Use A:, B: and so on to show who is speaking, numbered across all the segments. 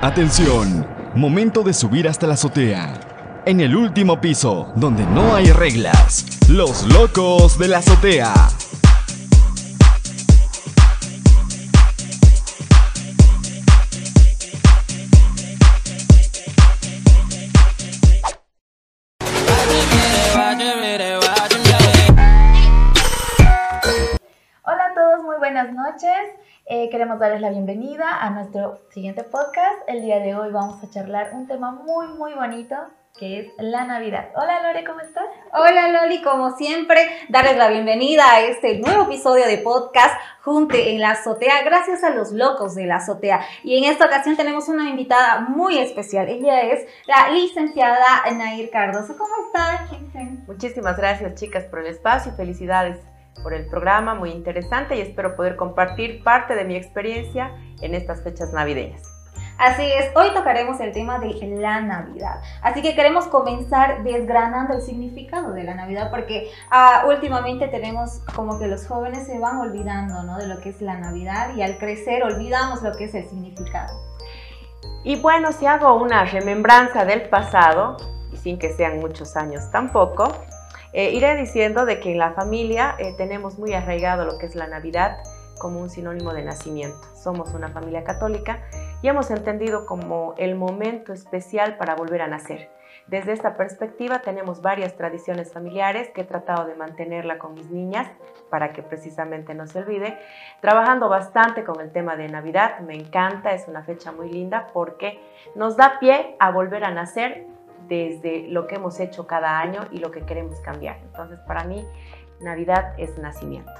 A: Atención, momento de subir hasta la azotea. En el último piso, donde no hay reglas, los locos de la azotea.
B: Hola a todos, muy buenas noches. Eh, queremos darles la bienvenida a nuestro siguiente podcast. El día de hoy vamos a charlar un tema muy, muy bonito que es la Navidad. Hola Lore, ¿cómo estás?
C: Hola Loli, como siempre, darles la bienvenida a este nuevo episodio de podcast Junte en la Azotea, gracias a los locos de la Azotea. Y en esta ocasión tenemos una invitada muy especial. Ella es la licenciada Nair Cardoso. ¿Cómo está,
D: Muchísimas gracias chicas por el espacio y felicidades por el programa, muy interesante y espero poder compartir parte de mi experiencia en estas fechas navideñas.
C: Así es, hoy tocaremos el tema de la Navidad. Así que queremos comenzar desgranando el significado de la Navidad porque ah, últimamente tenemos como que los jóvenes se van olvidando ¿no? de lo que es la Navidad y al crecer olvidamos lo que es el significado.
D: Y bueno, si hago una remembranza del pasado, y sin que sean muchos años tampoco, eh, iré diciendo de que en la familia eh, tenemos muy arraigado lo que es la Navidad como un sinónimo de nacimiento. Somos una familia católica y hemos entendido como el momento especial para volver a nacer. Desde esta perspectiva tenemos varias tradiciones familiares que he tratado de mantenerla con mis niñas para que precisamente no se olvide. Trabajando bastante con el tema de Navidad, me encanta, es una fecha muy linda porque nos da pie a volver a nacer desde lo que hemos hecho cada año y lo que queremos cambiar. Entonces para mí Navidad es nacimiento.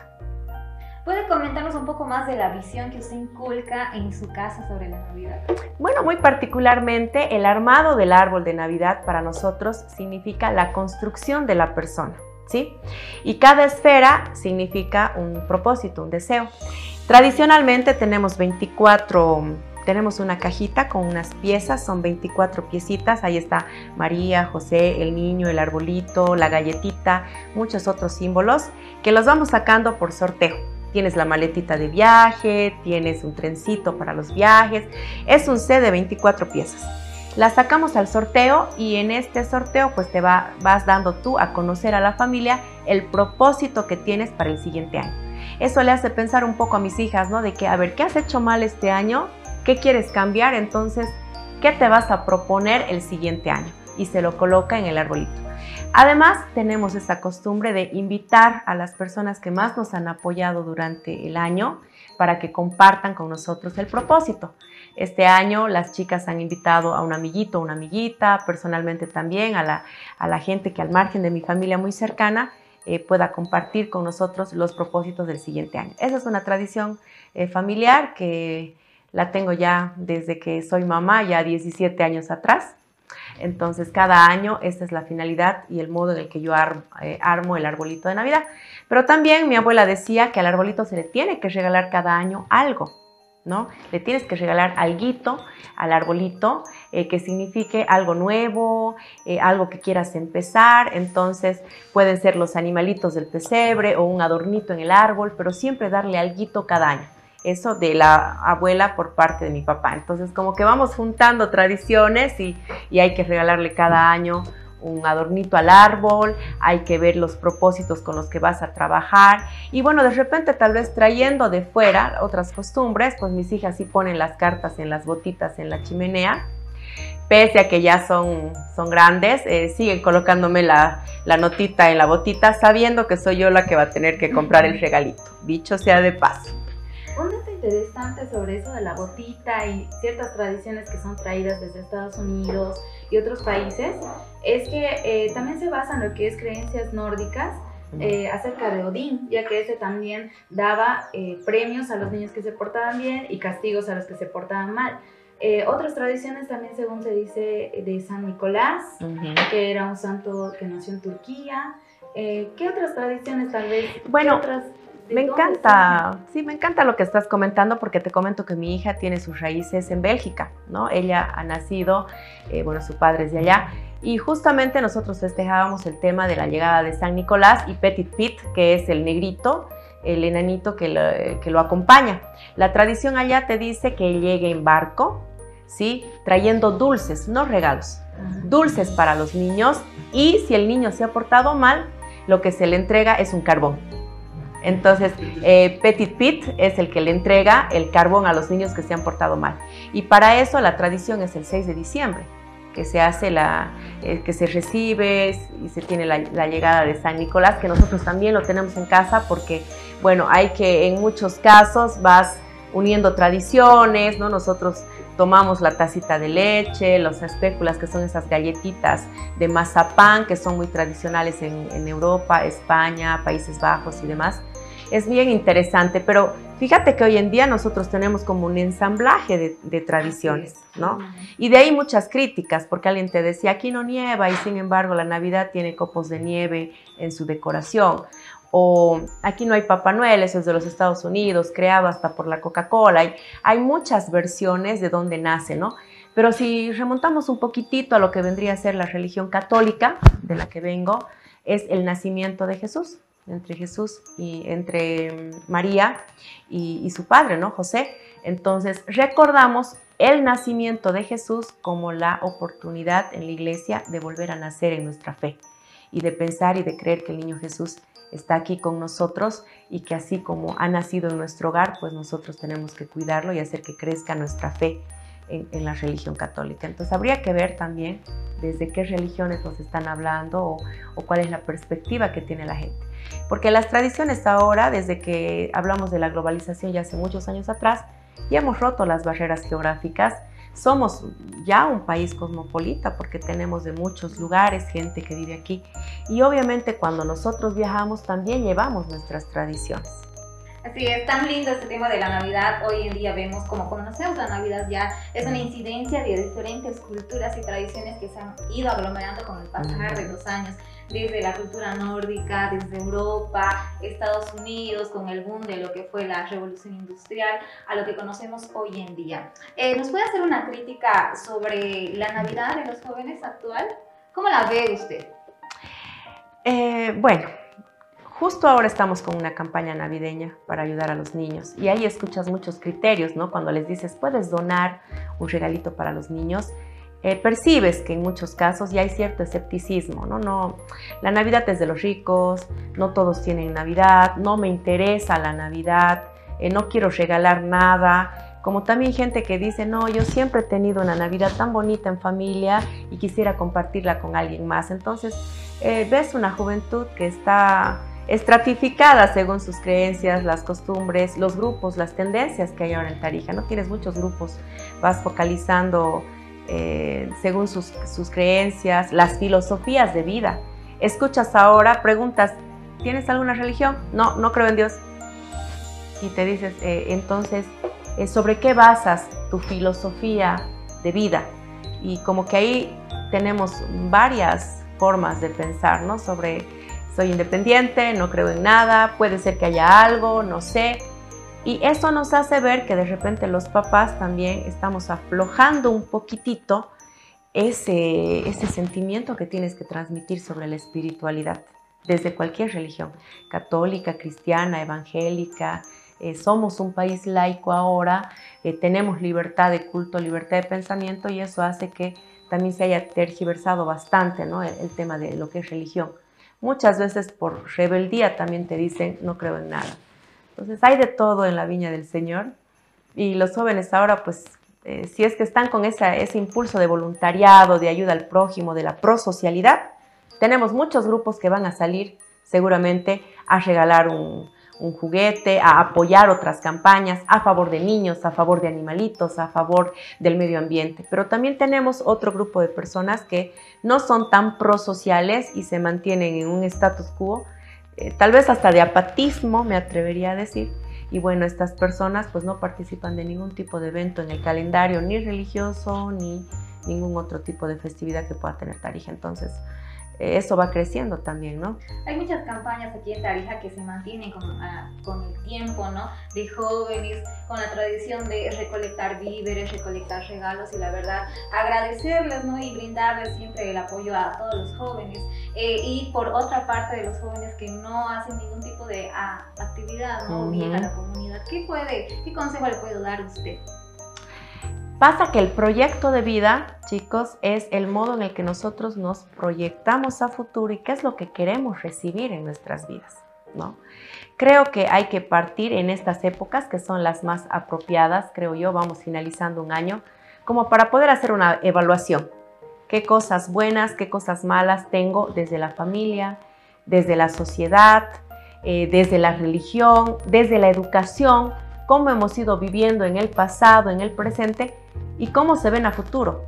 C: ¿Puede comentarnos un poco más de la visión que usted inculca en su casa sobre la Navidad?
D: Bueno, muy particularmente el armado del árbol de Navidad para nosotros significa la construcción de la persona, ¿sí? Y cada esfera significa un propósito, un deseo. Tradicionalmente tenemos 24 tenemos una cajita con unas piezas, son 24 piecitas, ahí está María, José, el niño, el arbolito, la galletita, muchos otros símbolos que los vamos sacando por sorteo. Tienes la maletita de viaje, tienes un trencito para los viajes. Es un set de 24 piezas. La sacamos al sorteo y en este sorteo pues te va, vas dando tú a conocer a la familia el propósito que tienes para el siguiente año. Eso le hace pensar un poco a mis hijas, ¿no? De que, a ver, ¿qué has hecho mal este año? ¿Qué quieres cambiar? Entonces, ¿qué te vas a proponer el siguiente año? Y se lo coloca en el arbolito. Además, tenemos esta costumbre de invitar a las personas que más nos han apoyado durante el año para que compartan con nosotros el propósito. Este año las chicas han invitado a un amiguito, una amiguita, personalmente también a la, gente que al margen de mi familia muy cercana eh, pueda compartir con nosotros los propósitos del siguiente año. Esa es una tradición eh, familiar que la tengo ya desde que soy mamá, ya 17 años atrás. Entonces, cada año esta es la finalidad y el modo en el que yo eh, armo, el arbolito de Navidad. Pero también mi abuela decía que al arbolito se le tiene que regalar cada año algo, ¿no? Le tienes que regalar algo al arbolito eh, que signifique algo nuevo, eh, algo que quieras empezar. Entonces, pueden ser los animalitos del pesebre o un adornito en el árbol, pero siempre darle algo cada año eso de la abuela por parte de mi papá. Entonces, como que vamos juntando tradiciones y, hay que regalarle cada año un adornito al árbol, hay que ver los propósitos con los que vas a trabajar y bueno, de repente tal vez trayendo de fuera otras costumbres, pues mis hijas sí ponen las cartas en las botitas en la chimenea, pese a que ya son, son grandes, eh, siguen colocándome la, la notita en la botita sabiendo que soy yo la que va a tener que comprar el regalito, dicho sea de paso.
B: Un dato interesante sobre eso de la botita y ciertas tradiciones que son traídas desde Estados Unidos y otros países es que eh, también se basan en lo que es creencias nórdicas eh, acerca de Odín, ya que ese también daba eh, premios a los niños que se portaban bien y castigos a los que se portaban mal. otras tradiciones también, según se dice, de San Nicolás, que era un santo que nació en Turquía. ¿Qué otras tradiciones tal vez?
D: Bueno, otras me encanta, sí, me encanta lo que estás comentando porque te comento que mi hija tiene sus raíces en Bélgica, ¿no? Ella ha nacido, eh, bueno, su padre es de allá, y justamente nosotros festejábamos el tema de la llegada de San Nicolás y Petit Pete, que es el negrito, el enanito que lo, que lo acompaña. La tradición allá te dice que llegue en barco, ¿sí? Trayendo dulces, no regalos, dulces para los niños y si el niño se ha portado mal, lo que se le entrega es un carbón. Entonces, eh, Petit Pit es el que le entrega el carbón a los niños que se han portado mal. Y para eso la tradición es el 6 de diciembre, que se hace la, eh, que se recibe y se tiene la, llegada de San Nicolás, que nosotros también lo tenemos en casa porque, bueno, hay que en muchos casos vas uniendo tradiciones, ¿no? Nosotros tomamos la tacita de leche, los espéculas, que son esas galletitas de mazapán, que son muy tradicionales en, Europa, España, Países Bajos y demás. Es bien interesante, pero fíjate que hoy en día nosotros tenemos como un ensamblaje de, de tradiciones, ¿no? Y de ahí muchas críticas, porque alguien te decía, aquí no nieva y sin embargo la Navidad tiene copos de nieve en su decoración o aquí no hay Papá Noel, eso es de los Estados Unidos, creado hasta por la Coca-Cola. Hay, hay muchas versiones de dónde nace, ¿no? Pero si remontamos un poquitito a lo que vendría a ser la religión católica, de la que vengo, es el nacimiento de Jesús, entre Jesús y entre María y, y su padre, ¿no? José. Entonces recordamos el nacimiento de Jesús como la oportunidad en la iglesia de volver a nacer en nuestra fe y de pensar y de creer que el niño Jesús está aquí con nosotros y que así como ha nacido en nuestro hogar, pues nosotros tenemos que cuidarlo y hacer que crezca nuestra fe en, la religión católica. Entonces habría que ver también desde qué religiones nos están hablando o, o cuál es la perspectiva que tiene la gente. Porque las tradiciones ahora, desde que hablamos de la globalización ya hace muchos años atrás, ya hemos roto las barreras geográficas somos ya un país cosmopolita porque tenemos de muchos lugares gente que vive aquí y obviamente cuando nosotros viajamos también llevamos nuestras tradiciones.
C: Así es, tan lindo este tema de la Navidad. Hoy en día vemos como conocemos la Navidad ya es una incidencia de diferentes culturas y tradiciones que se han ido aglomerando con el pasar de los años desde la cultura nórdica, desde Europa, Estados Unidos, con el boom de lo que fue la revolución industrial, a lo que conocemos hoy en día. Eh, ¿Nos puede hacer una crítica sobre la Navidad de los jóvenes actual? ¿Cómo la ve usted?
D: Eh, bueno, justo ahora estamos con una campaña navideña para ayudar a los niños y ahí escuchas muchos criterios, ¿no? Cuando les dices, puedes donar un regalito para los niños eh, percibes que en muchos casos ya hay cierto escepticismo, ¿no? no La Navidad es de los ricos, no todos tienen Navidad, no me interesa la Navidad, eh, no quiero regalar nada. Como también gente que dice, no, yo siempre he tenido una Navidad tan bonita en familia y quisiera compartirla con alguien más. Entonces, eh, ves una juventud que está estratificada según sus creencias, las costumbres, los grupos, las tendencias que hay ahora en Tarija. No tienes muchos grupos, vas focalizando eh, según sus, creencias, las filosofías de vida. Escuchas ahora, preguntas, ¿tienes alguna religión? No, no creo en Dios. Y te dices, eh, entonces, eh, ¿sobre qué basas tu filosofía de vida? Y como que ahí tenemos varias formas de pensar, ¿no? Sobre, soy independiente, no creo en nada, puede ser que haya algo, no sé. Y eso nos hace ver que de repente los papás también estamos aflojando un poquitito ese, ese sentimiento que tienes que transmitir sobre la espiritualidad desde cualquier religión, católica, cristiana, evangélica. Eh, somos un país laico ahora, eh, tenemos libertad de culto, libertad de pensamiento y eso hace que también se haya tergiversado bastante ¿no? el tema de lo que es religión. Muchas veces por rebeldía también te dicen no creo en nada. Entonces hay de todo en la viña del Señor y los jóvenes ahora pues eh, si es que están con ese impulso de voluntariado, de ayuda al prójimo, de la prosocialidad, tenemos muchos grupos que van a salir seguramente a regalar un, un juguete, a apoyar otras campañas a favor de niños, a favor de animalitos, a favor del medio ambiente. Pero también tenemos otro grupo de personas que no son tan prosociales y se mantienen en un status quo, eh, tal vez hasta de apatismo, me atrevería a decir. Y bueno, estas personas pues no participan de ningún tipo de evento en el calendario, ni religioso, ni ningún otro tipo de festividad que pueda tener Tarija. Entonces, eso va creciendo también, ¿no?
C: Hay muchas campañas aquí en Tarija que se mantienen con, ah, con, el tiempo, ¿no? De jóvenes, con la tradición de recolectar víveres, recolectar regalos y la verdad agradecerles, ¿no? Y brindarles siempre el apoyo a todos los jóvenes. Eh, y por otra parte de los jóvenes que no hacen ningún tipo de ah, actividad, ¿no? Unir a la comunidad. ¿Qué, puede, ¿Qué consejo le puede dar usted?
D: Pasa que el proyecto de vida, chicos, es el modo en el que nosotros nos proyectamos a futuro y qué es lo que queremos recibir en nuestras vidas, ¿no? Creo que hay que partir en estas épocas que son las más apropiadas, creo yo, vamos finalizando un año, como para poder hacer una evaluación. ¿Qué cosas buenas, qué cosas malas tengo desde la familia, desde la sociedad, eh, desde la religión, desde la educación? Cómo hemos ido viviendo en el pasado, en el presente y cómo se ven a futuro.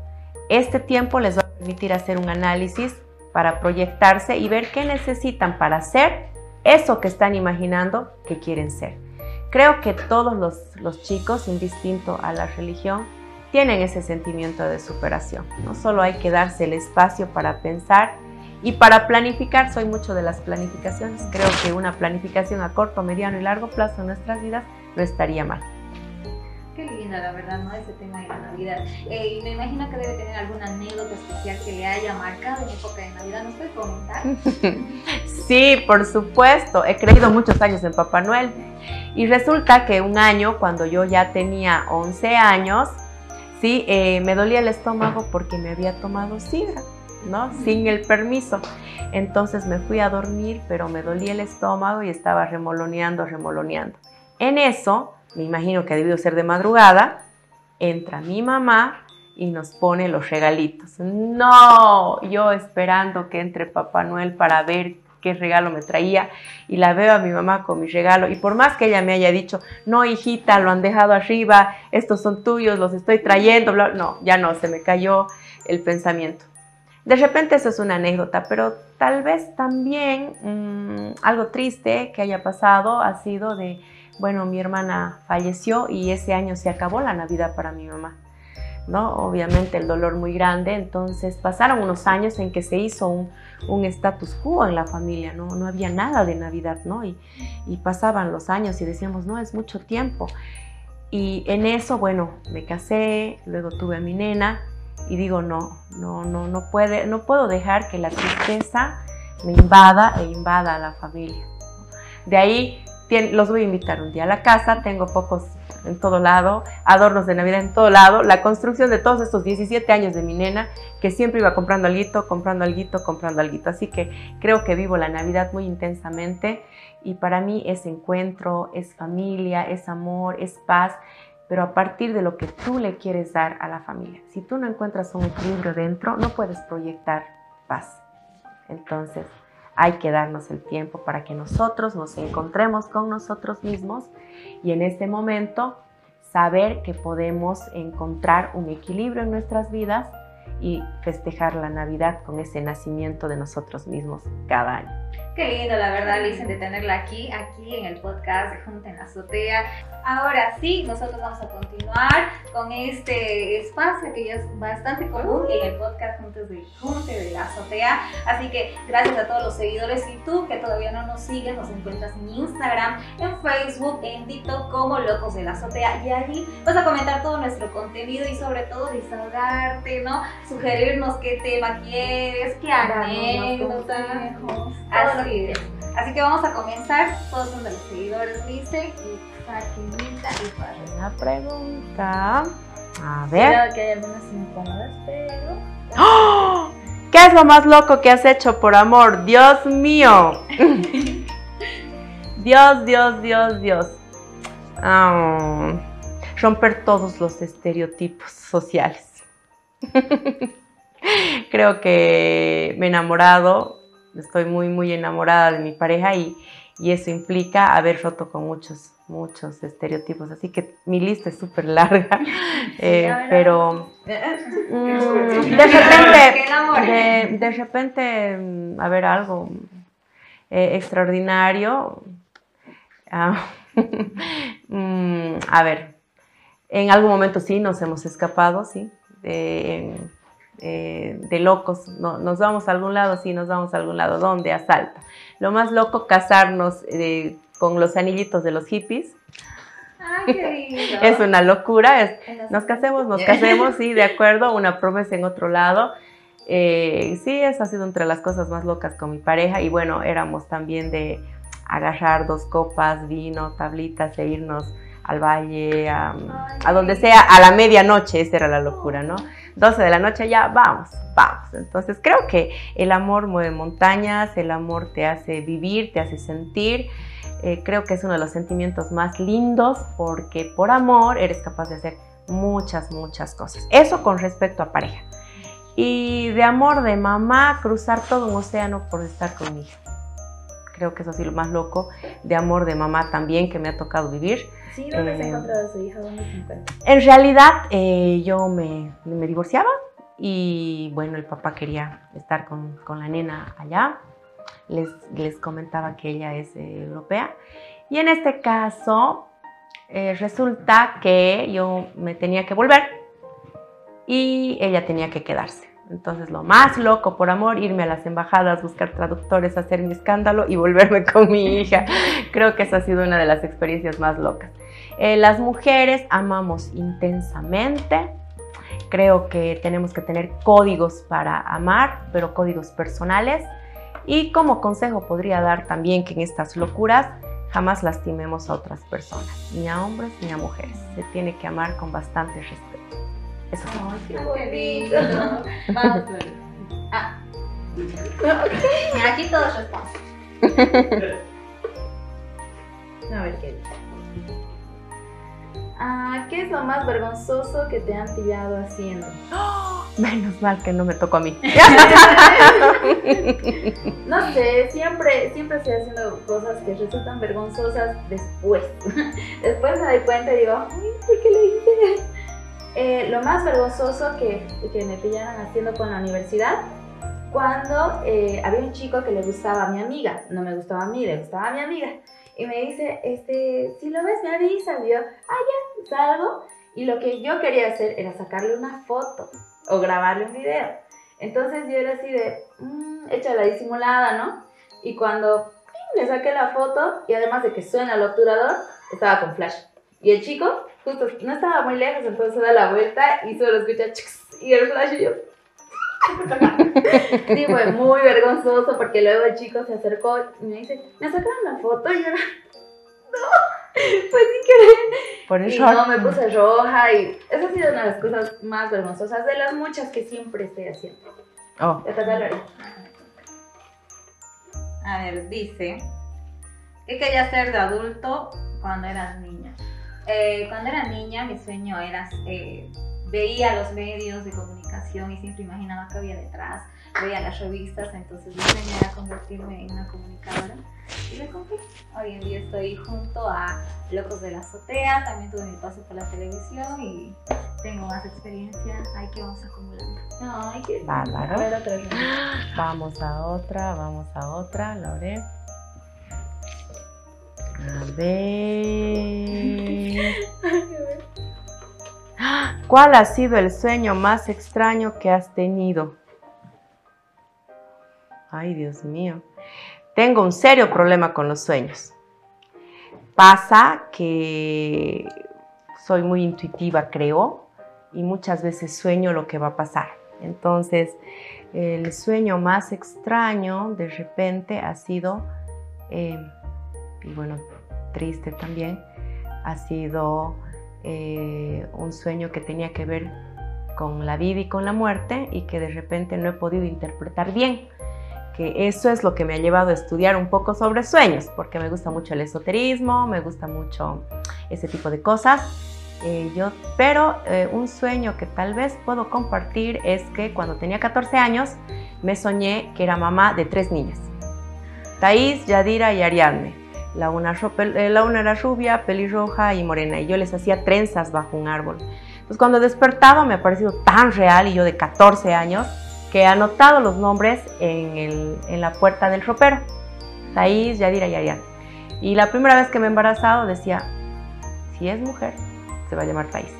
D: Este tiempo les va a permitir hacer un análisis para proyectarse y ver qué necesitan para ser eso que están imaginando que quieren ser. Creo que todos los, los chicos, indistinto a la religión, tienen ese sentimiento de superación. No solo hay que darse el espacio para pensar y para planificar, soy mucho de las planificaciones. Creo que una planificación a corto, mediano y largo plazo en nuestras vidas no estaría mal.
C: Qué linda, la verdad, ¿no? Ese tema de la Navidad. Eh, y me imagino que debe tener alguna anécdota especial que le haya marcado en época de Navidad. ¿Nos puede comentar?
D: sí, por supuesto. He creído muchos años en Papá Noel. Y resulta que un año, cuando yo ya tenía 11 años, sí, eh, me dolía el estómago porque me había tomado sidra, ¿no? Sin el permiso. Entonces me fui a dormir, pero me dolía el estómago y estaba remoloneando, remoloneando. En eso, me imagino que ha debido ser de madrugada, entra mi mamá y nos pone los regalitos. No, yo esperando que entre Papá Noel para ver qué regalo me traía y la veo a mi mamá con mi regalo y por más que ella me haya dicho, no hijita, lo han dejado arriba, estos son tuyos, los estoy trayendo, no, ya no, se me cayó el pensamiento. De repente eso es una anécdota, pero tal vez también mm, algo triste que haya pasado ha sido de bueno, mi hermana falleció y ese año se acabó la Navidad para mi mamá. ¿no? Obviamente el dolor muy grande, entonces pasaron unos años en que se hizo un, status quo en la familia, ¿no? no había nada de Navidad, ¿no? Y, y, pasaban los años y decíamos, no, es mucho tiempo. Y en eso, bueno, me casé, luego tuve a mi nena y digo, no, no, no, no, puede, no puedo dejar que la tristeza me invada e invada a la familia. De ahí los voy a invitar un día a la casa, tengo pocos en todo lado, adornos de Navidad en todo lado, la construcción de todos estos 17 años de mi nena, que siempre iba comprando algo, comprando algo, comprando algo. Así que creo que vivo la Navidad muy intensamente y para mí es encuentro, es familia, es amor, es paz, pero a partir de lo que tú le quieres dar a la familia. Si tú no encuentras un equilibrio dentro, no puedes proyectar paz. Entonces, hay que darnos el tiempo para que nosotros nos encontremos con nosotros mismos y en este momento saber que podemos encontrar un equilibrio en nuestras vidas y festejar la Navidad con ese nacimiento de nosotros mismos cada año.
C: Qué lindo, la verdad, Lisa, de tenerla aquí, aquí en el podcast de Junta en la Azotea. Ahora sí, nosotros vamos a continuar con este espacio que ya es bastante común en el podcast Juntos de Junte de la Azotea. Así que gracias a todos los seguidores y tú que todavía no nos sigues, nos encuentras en Instagram, en Facebook, en TikTok como Locos de la Azotea. Y ahí vas a comentar todo nuestro contenido y sobre todo desahogarte, ¿no? Sugerirnos qué tema quieres, qué anécdota. Así Así que vamos a comenzar. Todos son de los seguidores, dice. Y
D: una pregunta. A ver.
C: que hay algunas incómodas, pero.
D: ¡Oh! ¿Qué es lo más loco que has hecho por amor? Dios mío. Dios, Dios, Dios, Dios. Romper todos los estereotipos sociales. Creo que me he enamorado, estoy muy, muy enamorada de mi pareja y, y eso implica haber roto con muchos muchos estereotipos, así que mi lista es súper larga, eh, pero mm, de repente, de, repente, mm, a ver, algo eh, extraordinario, ah, mm, a ver, en algún momento sí nos hemos escapado, sí, eh, de locos, no, nos vamos a algún lado, sí, nos vamos a algún lado, ¿dónde? A Salta. Lo más loco, casarnos con los anillitos de los hippies.
C: Ay,
D: es una locura, nos casemos, nos casemos, sí, de acuerdo, una promesa en otro lado. Eh, sí, eso ha sido entre las cosas más locas con mi pareja y bueno, éramos también de agarrar dos copas, vino, tablitas e irnos al valle, a, donde sea, a la medianoche, esa era la locura, ¿no? 12 de la noche ya, vamos, vamos. Entonces creo que el amor mueve montañas, el amor te hace vivir, te hace sentir. Eh, creo que es uno de los sentimientos más lindos porque por amor eres capaz de hacer muchas, muchas cosas. Eso con respecto a pareja. Y de amor de mamá, cruzar todo un océano por estar con mi hija. Creo que eso sí lo más loco. De amor de mamá también que me ha tocado vivir.
B: Sí, ¿dónde se
D: Eh,
B: encontrado su hija? ¿Dónde se encuentra?
D: En realidad eh, yo me, me divorciaba y bueno, el papá quería estar con, con la nena allá. Les, les comentaba que ella es eh, europea. Y en este caso eh, resulta que yo me tenía que volver y ella tenía que quedarse. Entonces lo más loco por amor, irme a las embajadas, buscar traductores, hacer mi escándalo y volverme con mi hija. Creo que esa ha sido una de las experiencias más locas. Eh, las mujeres amamos intensamente. Creo que tenemos que tener códigos para amar, pero códigos personales. Y como consejo podría dar también que en estas locuras jamás lastimemos a otras personas, ni a hombres ni a mujeres. Se tiene que amar con bastante respeto. Eso.
B: Ay, qué
C: Qué
B: bonito.
C: lindo. Vamos. Ah. Aquí todos respondemos.
B: A ver qué dice. Ah, ¿Qué es lo más vergonzoso que te han pillado haciendo?
D: Menos mal que no me tocó a mí.
B: No sé, siempre, siempre estoy haciendo cosas que resultan vergonzosas después. después me doy cuenta y digo, ay, ¿por qué lo hice? Eh, lo más vergonzoso que, que me pillaron haciendo con la universidad, cuando eh, había un chico que le gustaba a mi amiga, no me gustaba a mí, le gustaba a mi amiga. Y me dice, este, si lo ves me avisas. Y yo, ah, ya, salgo. Y lo que yo quería hacer era sacarle una foto o grabarle un video. Entonces yo era así de, mmm, hecha la disimulada, ¿no? Y cuando le saqué la foto, y además de que suena el obturador, estaba con flash. Y el chico, justo, no estaba muy lejos, entonces se da la vuelta y solo escucha y el flash y yo. sí, fue muy vergonzoso porque luego el chico se acercó y me dice, ¿me sacaron la foto? Y yo, no, pues sin querer.
D: Por
B: Y
D: eso.
B: no, me puse roja y esa ha sido una de las cosas más vergonzosas de las muchas que siempre estoy haciendo.
D: Oh.
C: A ver, dice, ¿qué querías ser de adulto cuando eras niña? Eh, cuando era niña mi sueño era, eh, veía los medios de comunicación y siempre imaginaba qué había detrás, veía las revistas, entonces mi sueño era convertirme en una comunicadora y lo cumplí. Hoy en día estoy junto a Locos de la Azotea, también tuve mi paso por la televisión y tengo más experiencia, ahí que vamos acumulando.
B: Ay, qué
D: Bárbaro.
B: A ver, otra vez.
D: Vamos a otra, vamos a otra, Lore. A ver. ¿Cuál ha sido el sueño más extraño que has tenido? Ay, Dios mío. Tengo un serio problema con los sueños. Pasa que soy muy intuitiva, creo, y muchas veces sueño lo que va a pasar. Entonces, el sueño más extraño de repente ha sido, eh, y bueno, triste también, ha sido eh, un sueño que tenía que ver con la vida y con la muerte y que de repente no he podido interpretar bien. Que eso es lo que me ha llevado a estudiar un poco sobre sueños, porque me gusta mucho el esoterismo, me gusta mucho ese tipo de cosas. Eh, yo, pero eh, un sueño que tal vez puedo compartir es que cuando tenía 14 años me soñé que era mamá de tres niñas. Thais, Yadira y Ariadne. La eh, una era rubia, pelirroja y morena y yo les hacía trenzas bajo un árbol. Entonces cuando despertaba me ha parecido tan real y yo de 14 años que he anotado los nombres en, el- en la puerta del ropero. Thais, Yadira y Ariadne. Y la primera vez que me he embarazado decía, si es mujer, se va a llamar Thais.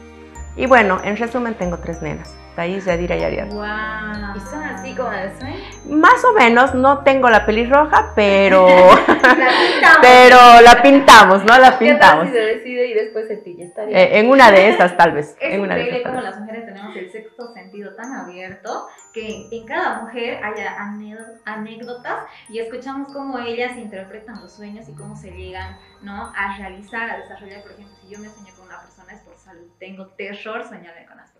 D: Y bueno, en resumen tengo tres nenas. Thais, Yadira y Ariadna.
C: Wow.
B: ¿Y son así como de sueño?
D: Más o menos, no tengo la pelirroja, pero,
C: La
D: pero la pintamos, ¿no? La
B: ¿Qué tal
D: pintamos.
B: si se decide y después se tilla? Está bien.
D: Eh, en una de esas, tal vez.
C: Es
D: en una de
C: increíble
D: esas, tal
C: cómo
D: vez.
C: las mujeres tenemos el sexto sentido tan abierto que en cada mujer haya anécdo- anécdotas y escuchamos cómo ellas interpretan los sueños y cómo se llegan ¿no? a realizar, a desarrollar. Por ejemplo, si yo me sueño con una persona es por salud. Tengo terror soñarme con las personas.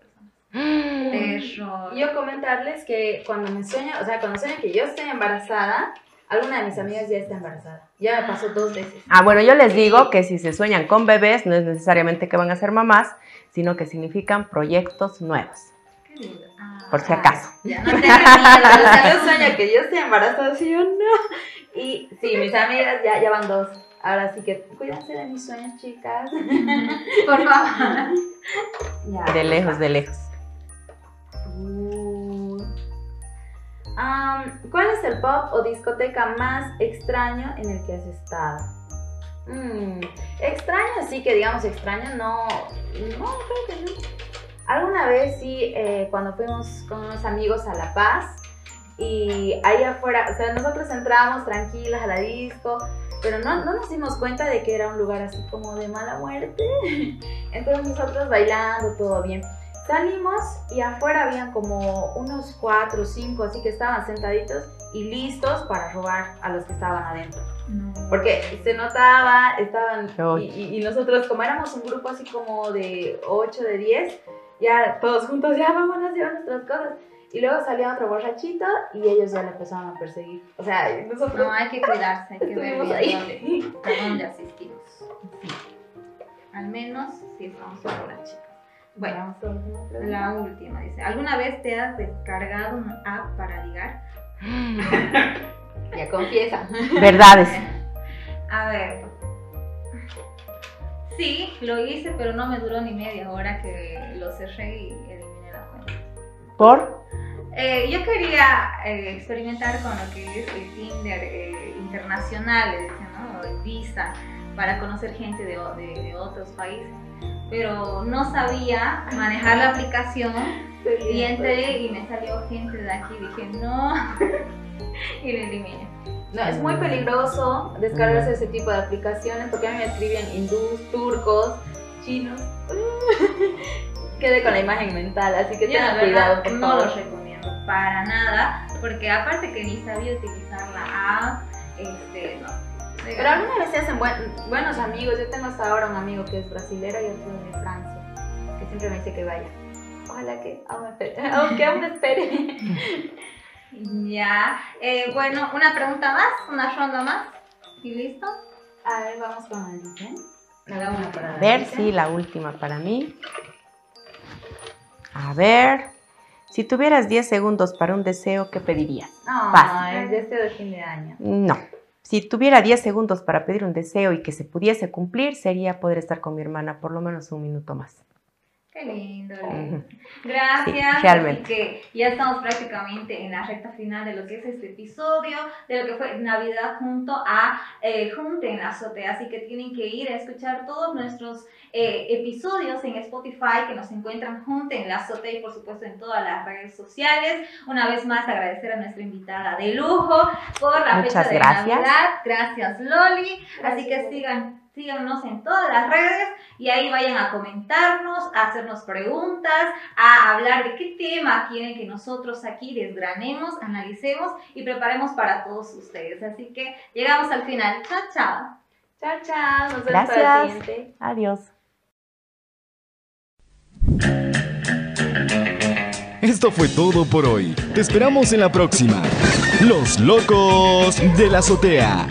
C: Terror.
B: Yo comentarles que cuando me sueño, o sea, cuando sueño que yo estoy embarazada, alguna de mis amigas ya está embarazada. Ya me pasó dos veces.
D: Ah, bueno, yo les digo que si se sueñan con bebés, no es necesariamente que van a ser mamás, sino que significan proyectos nuevos.
C: Qué lindo. Ah,
D: Por si acaso.
C: Ya no tengan
B: O sea,
C: miedo.
B: yo sueño que yo estoy embarazada, ¿sí o no? Y sí, mis amigas ya, ya van dos. Ahora sí que cuídense de mis sueños, chicas.
C: Por favor.
B: Ya.
D: De lejos, de lejos.
B: Am, ¿Cuál es el pub o discoteca más extraño en el que has estado? Mm, extraño, sí que digamos extraño, no, no, creo que no. Alguna vez sí, eh, cuando fuimos con unos amigos a La Paz y ahí afuera, o sea, nosotros entramos tranquilas a la disco, pero no, no nos dimos cuenta de que era un lugar así como de mala muerte. Entonces nosotros bailando, todo bien. Salimos y afuera habían como unos cuatro o cinco, así que estaban sentaditos y listos para robar a los que estaban adentro.
C: No.
B: Porque se notaba, estaban, y, y- y nosotros como éramos un grupo así como de 8, de 10, ya todos juntos, ya vámonos a llevar nuestras cosas. Y luego salía otro borrachito y ellos ya le empezaron a perseguir. O sea, nosotros
C: No, hay que cuidarse, hay que ver bien
B: ahí.
C: dónde, a dónde asistimos. Al menos si estamos chicas. Bueno, la última dice: ¿Alguna vez te has descargado una app para ligar?
B: Ya confiesa.
D: Verdades.
C: A ver. Sí, lo hice, pero no me duró ni media hora que lo cerré y eliminé la cuenta.
D: ¿Por?
C: Eh, yo quería eh, experimentar con lo que es el Tinder eh, internacional, ¿no? El Visa, para conocer gente de, de- de otros países. Pero no sabía manejar la aplicación y entré y me salió gente de aquí. Dije, no, y lo eliminé.
B: No, es muy peligroso descargarse ese tipo de aplicaciones porque a mí me escriben hindús, turcos, chinos. Quede con la imagen mental, así que tengan cuidado, por
C: no
B: favor.
C: los recomiendo para nada, porque aparte que ni sabía utilizar la app, este, no.
B: Pero alguna vez se hacen buen- buenos amigos. Yo tengo hasta ahora un amigo que es brasilero y otro de Francia, que siempre me dice que vaya. Ojalá que aún espere. Aunque aún espere.
C: Ya, eh, bueno, una pregunta más, una ronda más. ¿Y listo?
B: A ver, vamos con el.
C: La última.
B: para
D: A ver,
B: Dicen.
D: sí, la última para mí. A ver. Si tuvieras 10 segundos para un deseo, ¿qué pedirías?
B: No,
D: Fácil.
B: es deseo de fin de año.
D: No. Si tuviera 10 segundos para pedir un deseo y que se pudiese cumplir, sería poder estar con mi hermana por lo menos un minuto más.
C: Qué lindo. Gracias.
D: Sí, realmente.
C: Así que ya estamos prácticamente en la recta final de lo que es este episodio, de lo que fue Navidad junto a eh, Junte en la Azotea. Así que tienen que ir a escuchar todos nuestros eh, episodios en Spotify que nos encuentran Junte en la Azotea y por supuesto en todas las redes sociales. Una vez más agradecer a nuestra invitada de lujo por la
D: Muchas
C: fecha de
D: gracias.
C: Navidad. Gracias Loli. Así que sigan. Síganos en todas las redes y ahí vayan a comentarnos, a hacernos preguntas, a hablar de qué tema quieren que nosotros aquí desgranemos, analicemos y preparemos para todos ustedes. Así que llegamos al final. Chao, chao.
B: Chao, chao. Nos vemos para el
D: Gracias.
B: siguiente.
D: Adiós.
A: Esto fue todo por hoy. Te esperamos en la próxima. Los locos de la azotea.